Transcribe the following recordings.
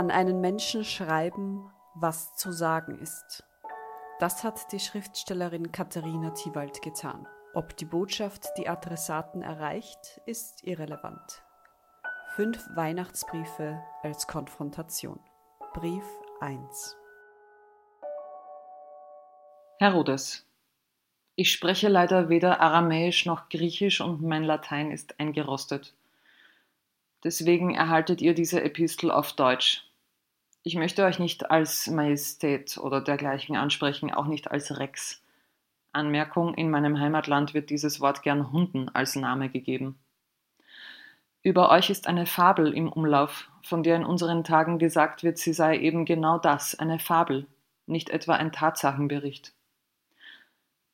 An einen Menschen schreiben, was zu sagen ist. Das hat die Schriftstellerin Katharina Thiewald getan. Ob die Botschaft die Adressaten erreicht, ist irrelevant. Fünf Weihnachtsbriefe als Konfrontation. Brief 1 Herodes. Ich spreche leider weder Aramäisch noch Griechisch und mein Latein ist eingerostet. Deswegen erhaltet ihr diese Epistel auf Deutsch. Ich möchte euch nicht als Majestät oder dergleichen ansprechen, auch nicht als Rex. Anmerkung, in meinem Heimatland wird dieses Wort gern Hunden als Name gegeben. Über euch ist eine Fabel im Umlauf, von der in unseren Tagen gesagt wird, sie sei eben genau das, eine Fabel, nicht etwa ein Tatsachenbericht.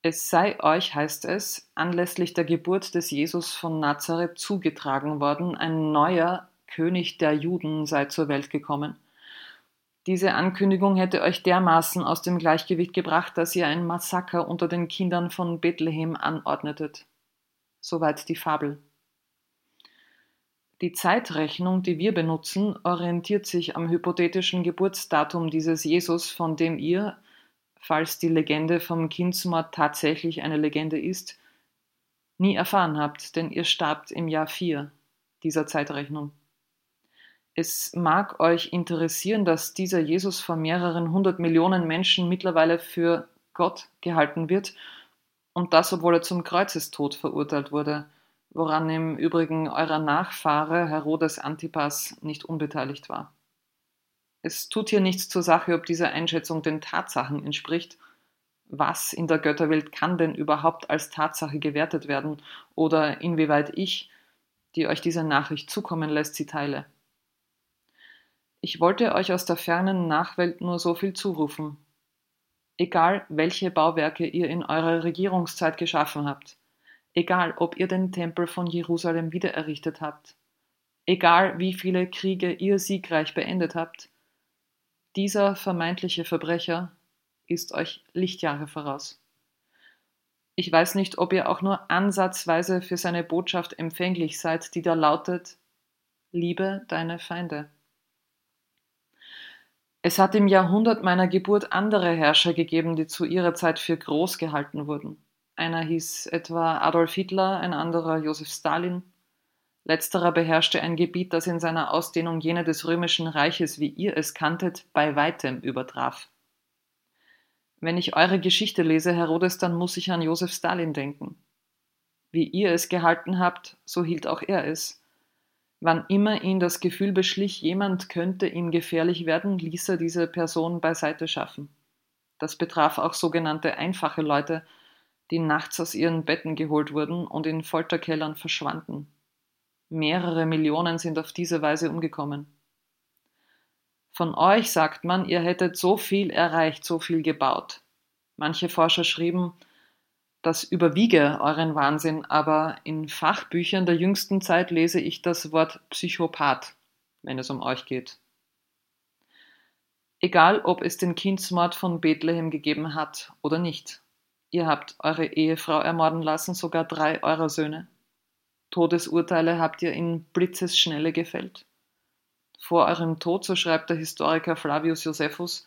Es sei euch, heißt es, anlässlich der Geburt des Jesus von Nazareth zugetragen worden, ein neuer König der Juden sei zur Welt gekommen. Diese Ankündigung hätte euch dermaßen aus dem Gleichgewicht gebracht, dass ihr ein Massaker unter den Kindern von Bethlehem anordnetet. Soweit die Fabel. Die Zeitrechnung, die wir benutzen, orientiert sich am hypothetischen Geburtsdatum dieses Jesus, von dem ihr, falls die Legende vom Kindsmord tatsächlich eine Legende ist, nie erfahren habt, denn ihr starbt im Jahr 4 dieser Zeitrechnung. Es mag euch interessieren, dass dieser Jesus von mehreren hundert Millionen Menschen mittlerweile für Gott gehalten wird und das, obwohl er zum Kreuzestod verurteilt wurde, woran im Übrigen eurer Nachfahre Herodes Antipas nicht unbeteiligt war. Es tut hier nichts zur Sache, ob diese Einschätzung den Tatsachen entspricht. Was in der Götterwelt kann denn überhaupt als Tatsache gewertet werden oder inwieweit ich, die euch diese Nachricht zukommen lässt, sie teile? Ich wollte euch aus der fernen Nachwelt nur so viel zurufen. Egal, welche Bauwerke ihr in eurer Regierungszeit geschaffen habt, egal, ob ihr den Tempel von Jerusalem wiedererrichtet habt, egal, wie viele Kriege ihr siegreich beendet habt, dieser vermeintliche Verbrecher ist euch Lichtjahre voraus. Ich weiß nicht, ob ihr auch nur ansatzweise für seine Botschaft empfänglich seid, die da lautet, liebe deine Feinde. Es hat im Jahrhundert meiner Geburt andere Herrscher gegeben, die zu ihrer Zeit für groß gehalten wurden. Einer hieß etwa Adolf Hitler, ein anderer Josef Stalin, Letzterer beherrschte ein Gebiet, das in seiner Ausdehnung jene des römischen Reiches, wie ihr es kanntet, bei weitem übertraf. Wenn ich eure Geschichte lese, Herodes, dann muss ich an Josef Stalin denken. Wie ihr es gehalten habt, so hielt auch er es. Wann immer ihn das Gefühl beschlich, jemand könnte ihm gefährlich werden, ließ er diese Person beiseite schaffen. Das betraf auch sogenannte einfache Leute, die nachts aus ihren Betten geholt wurden und in Folterkellern verschwanden. Mehrere Millionen sind auf diese Weise umgekommen. Von euch sagt man, ihr hättet so viel erreicht, so viel gebaut. Manche Forscher schrieben, das überwiege euren Wahnsinn, aber in Fachbüchern der jüngsten Zeit lese ich das Wort Psychopath, wenn es um euch geht. Egal, ob es den Kindsmord von Bethlehem gegeben hat oder nicht. Ihr habt eure Ehefrau ermorden lassen, sogar drei eurer Söhne. Todesurteile habt ihr in Blitzesschnelle gefällt. Vor eurem Tod, so schreibt der Historiker Flavius Josephus,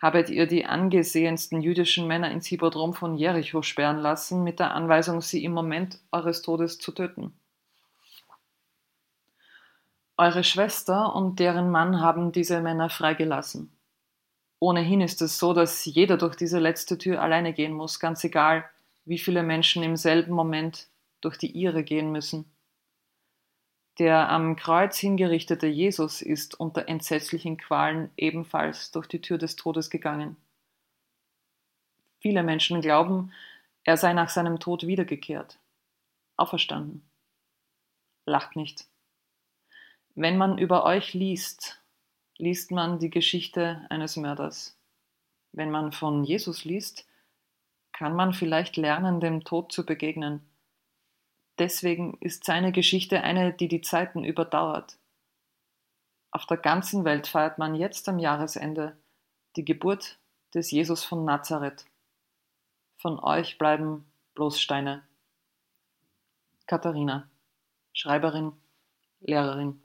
habet ihr die angesehensten jüdischen Männer ins Hippodrom von Jericho sperren lassen, mit der Anweisung, sie im Moment eures Todes zu töten. Eure Schwester und deren Mann haben diese Männer freigelassen. Ohnehin ist es so, dass jeder durch diese letzte Tür alleine gehen muss, ganz egal, wie viele Menschen im selben Moment durch die ihre gehen müssen. Der am Kreuz hingerichtete Jesus ist unter entsetzlichen Qualen ebenfalls durch die Tür des Todes gegangen. Viele Menschen glauben, er sei nach seinem Tod wiedergekehrt, auferstanden. Lacht nicht. Wenn man über euch liest, liest man die Geschichte eines Mörders. Wenn man von Jesus liest, kann man vielleicht lernen, dem Tod zu begegnen Deswegen ist seine Geschichte eine, die die Zeiten überdauert. Auf der ganzen Welt feiert man jetzt am Jahresende die Geburt des Jesus von Nazareth. Von euch bleiben bloß Steine. Katharina, Schreiberin, Lehrerin.